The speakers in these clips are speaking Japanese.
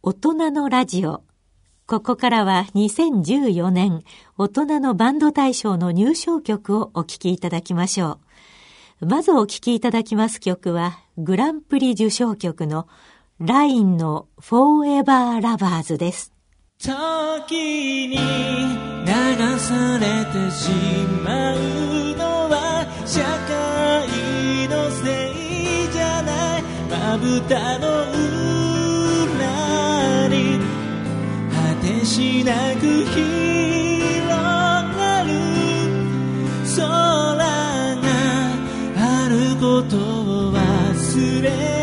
大人のラジオ。ここからは2014年大人のバンド大賞の入賞曲をお聴きいただきましょう。まずお聴きいただきます曲はグランプリ受賞曲のラインの Forever Lovers です。時に流されてしまうのは社会のせいじゃないまぶたの裏しなく広がる。空があることを忘れ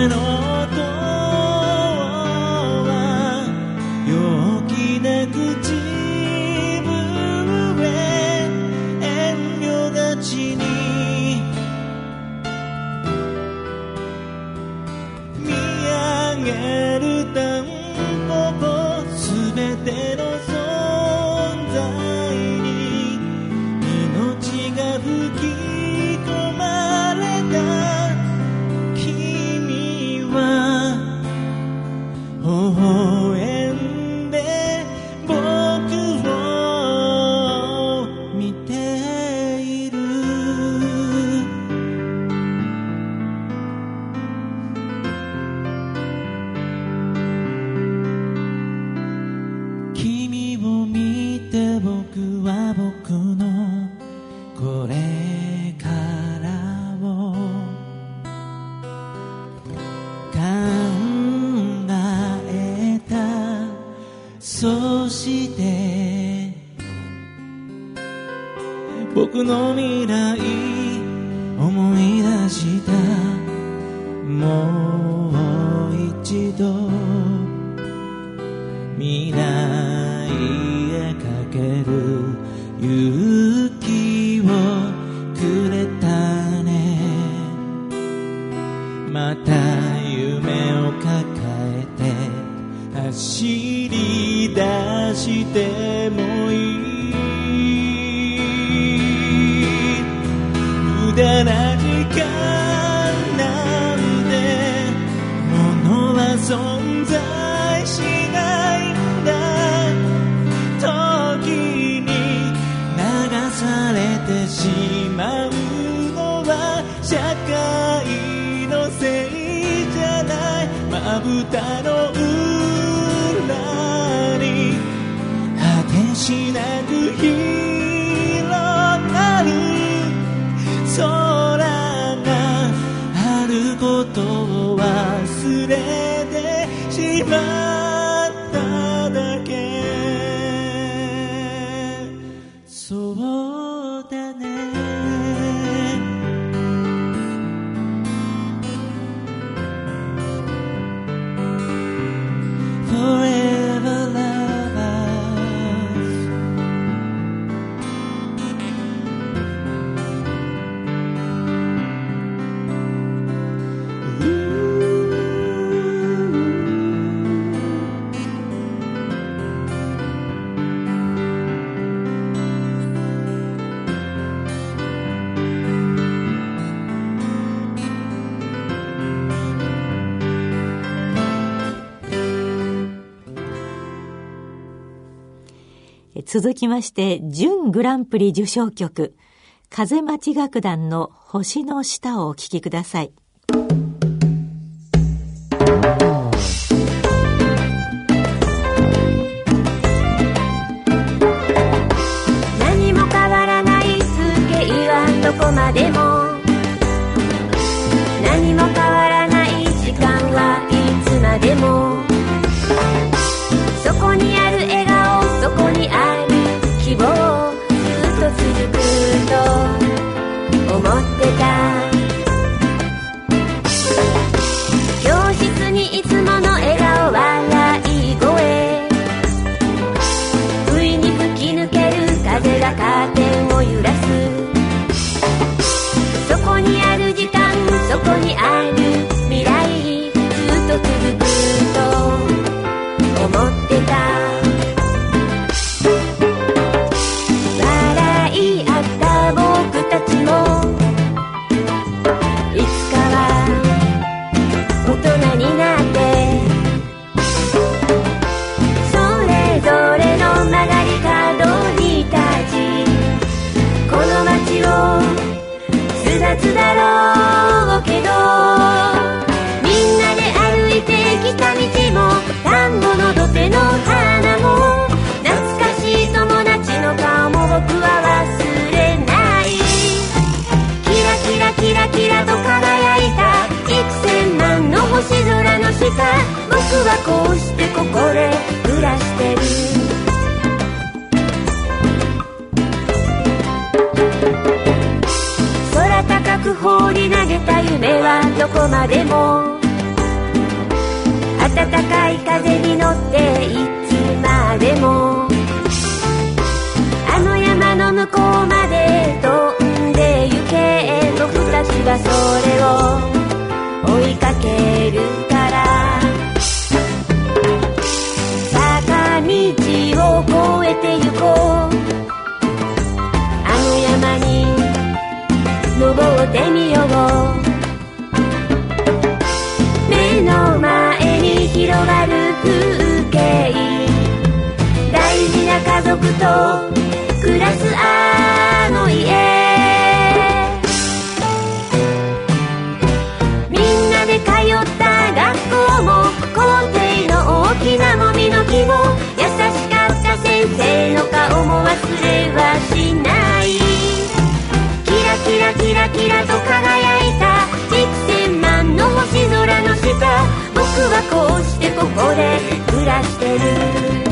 and on. そして僕の未来思い出した。まぶたの裏に果てしなく広続きまして、準グランプリ受賞曲、風町楽団の星の下をお聴きください。何も変わらないスケはどこまでもいつもの笑顔笑い声。不意に吹き抜ける風がカーテンを揺らす。そこにある時間そこにあるがそれを追いかけるから。坂道を越えてゆこう。あの山に登ってみよう。目の前に広がる風景。大事な家族と暮らす愛と輝いた1000万の星空の下僕はこうしてここで暮らしてる。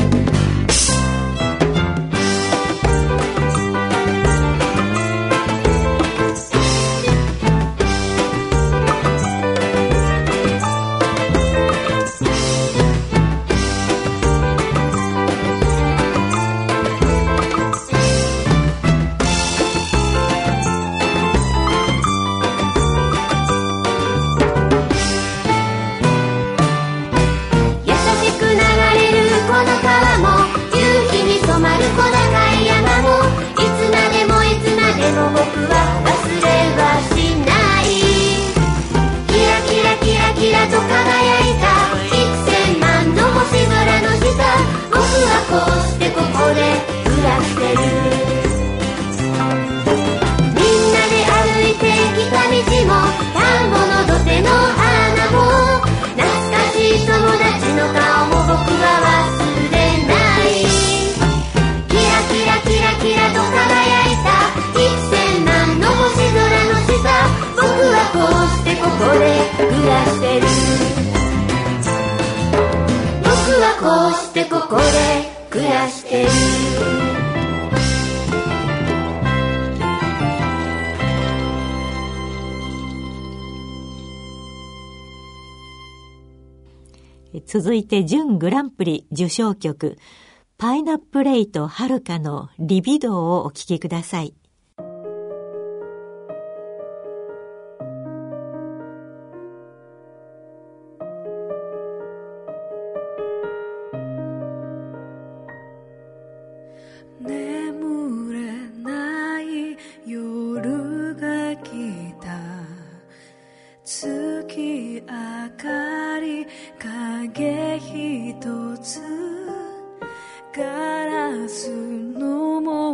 続いて準グランプリ受賞曲、パイナップレイとはるかのリビドーをお聴きください。影一つガラスの森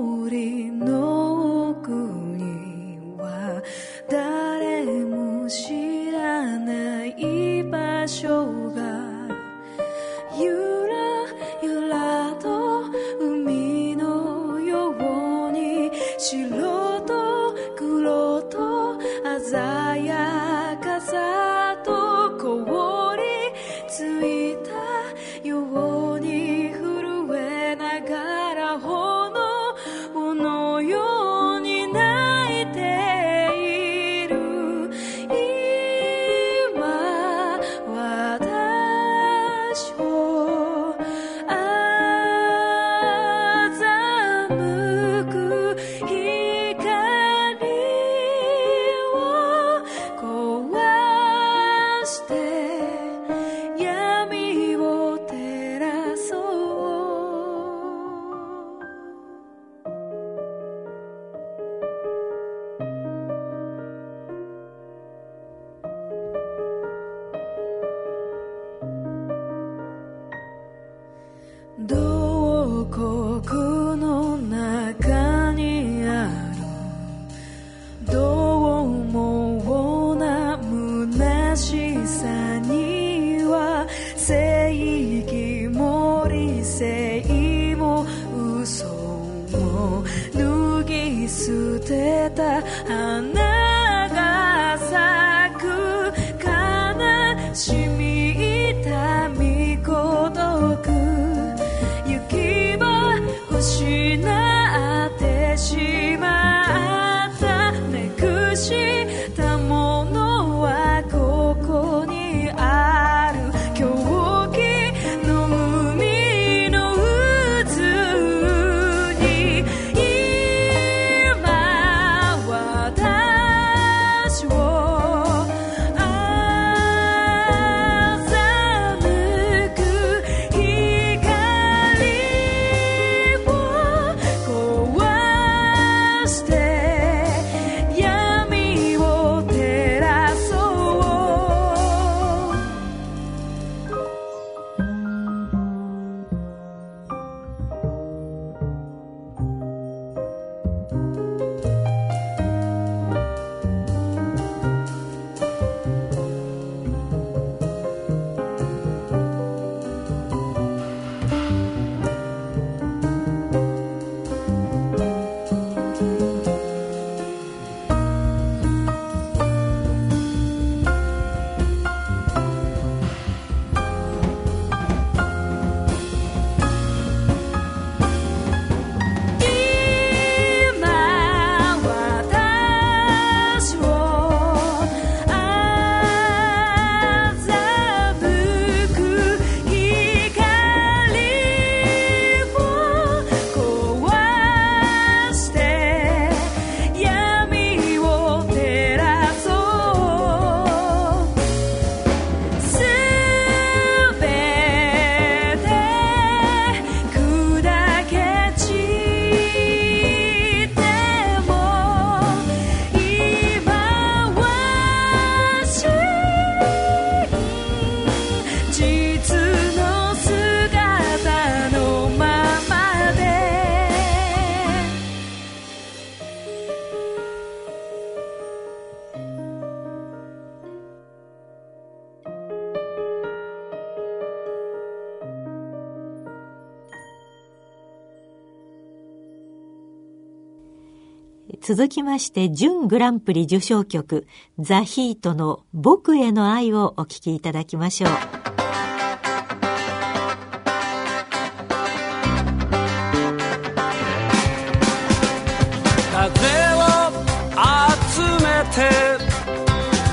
続きまして準グランプリ受賞曲ザ・ヒートの僕への愛をお聴きいただきましょう。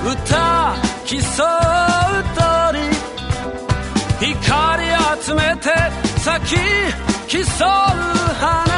歌競う鳥光集めて咲き競う花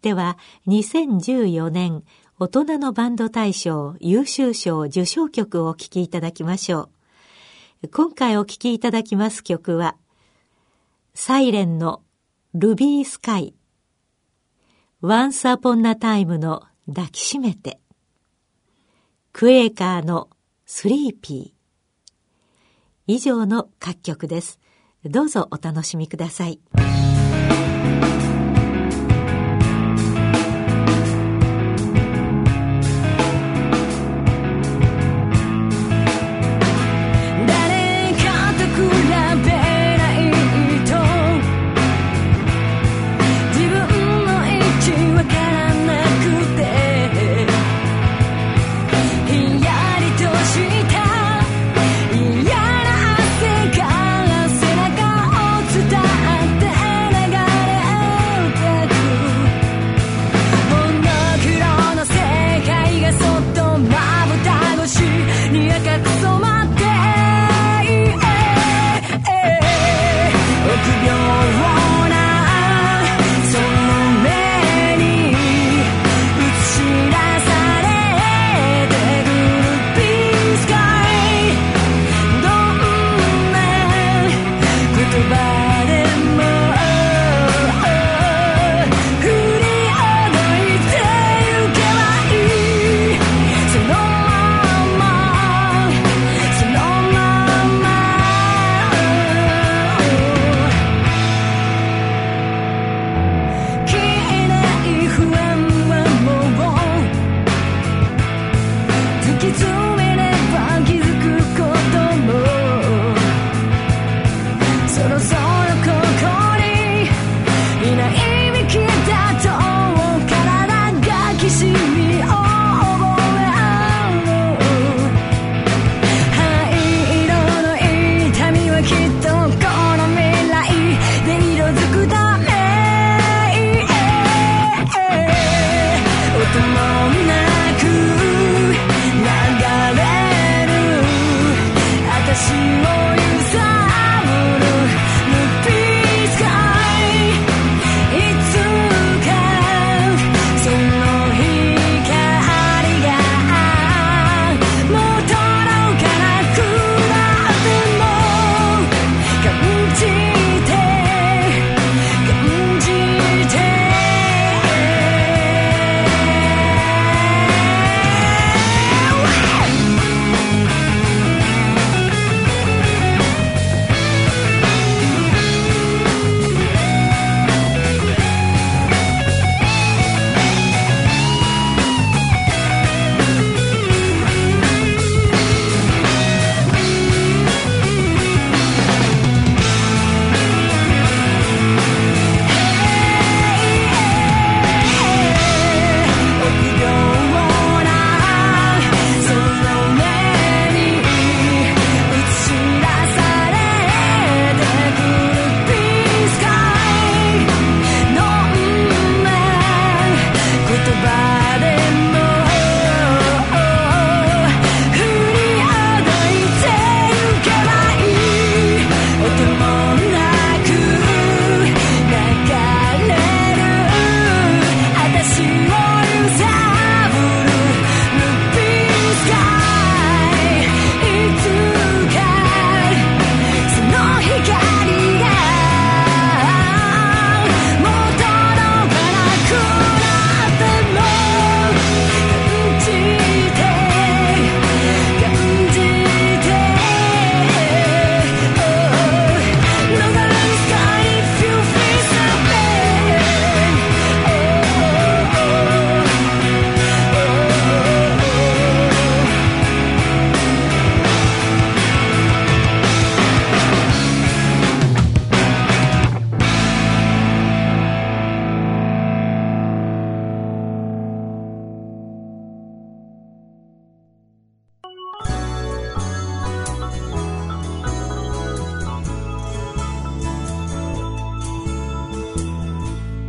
ては2014年大人のバンド大賞優秀賞受賞曲をお聴きいただきましょう。今回お聴きいただきます曲は、サイレンのルビースカイ、Once Upon a Time の抱きしめて、クエーカーのスリーピー。以上の各曲です。どうぞお楽しみください。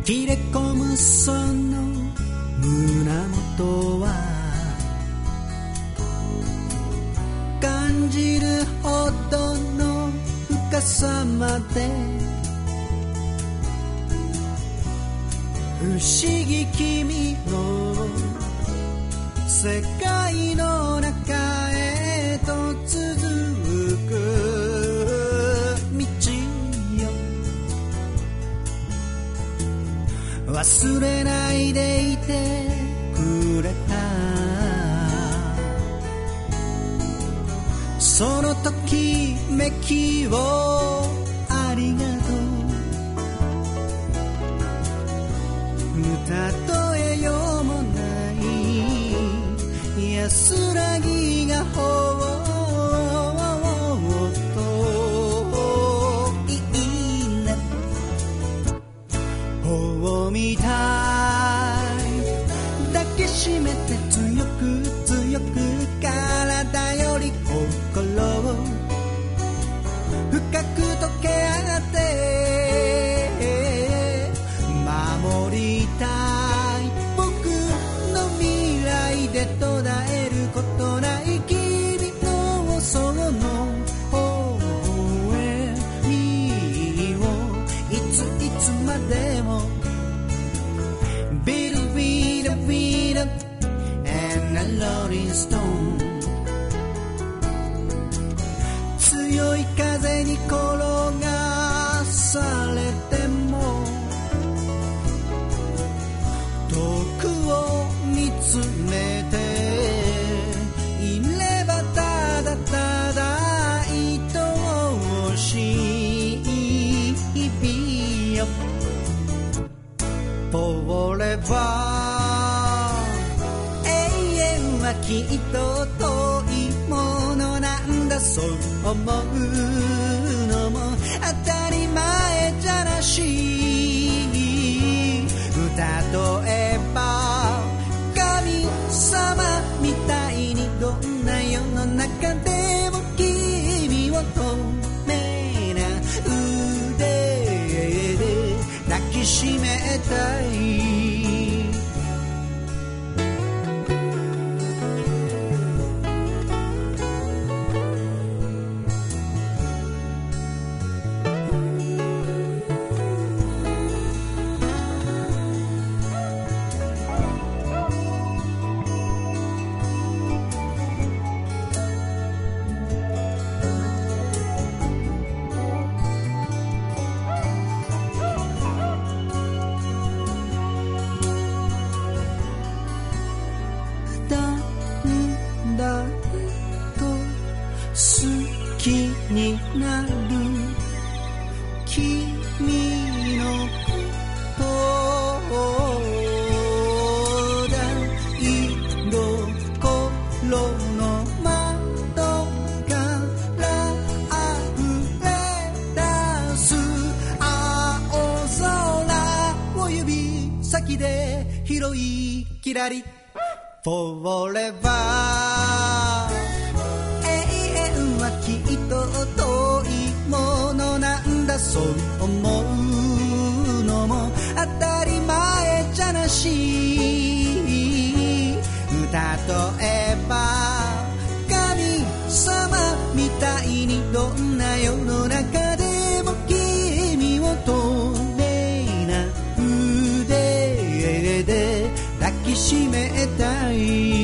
切れ込むその胸元は感じるほどの深さまで不思議君の世界の中へと続く忘れないでいてくれた。そのときめきをありがとう。歌って 참 마음 daddy. 締めたい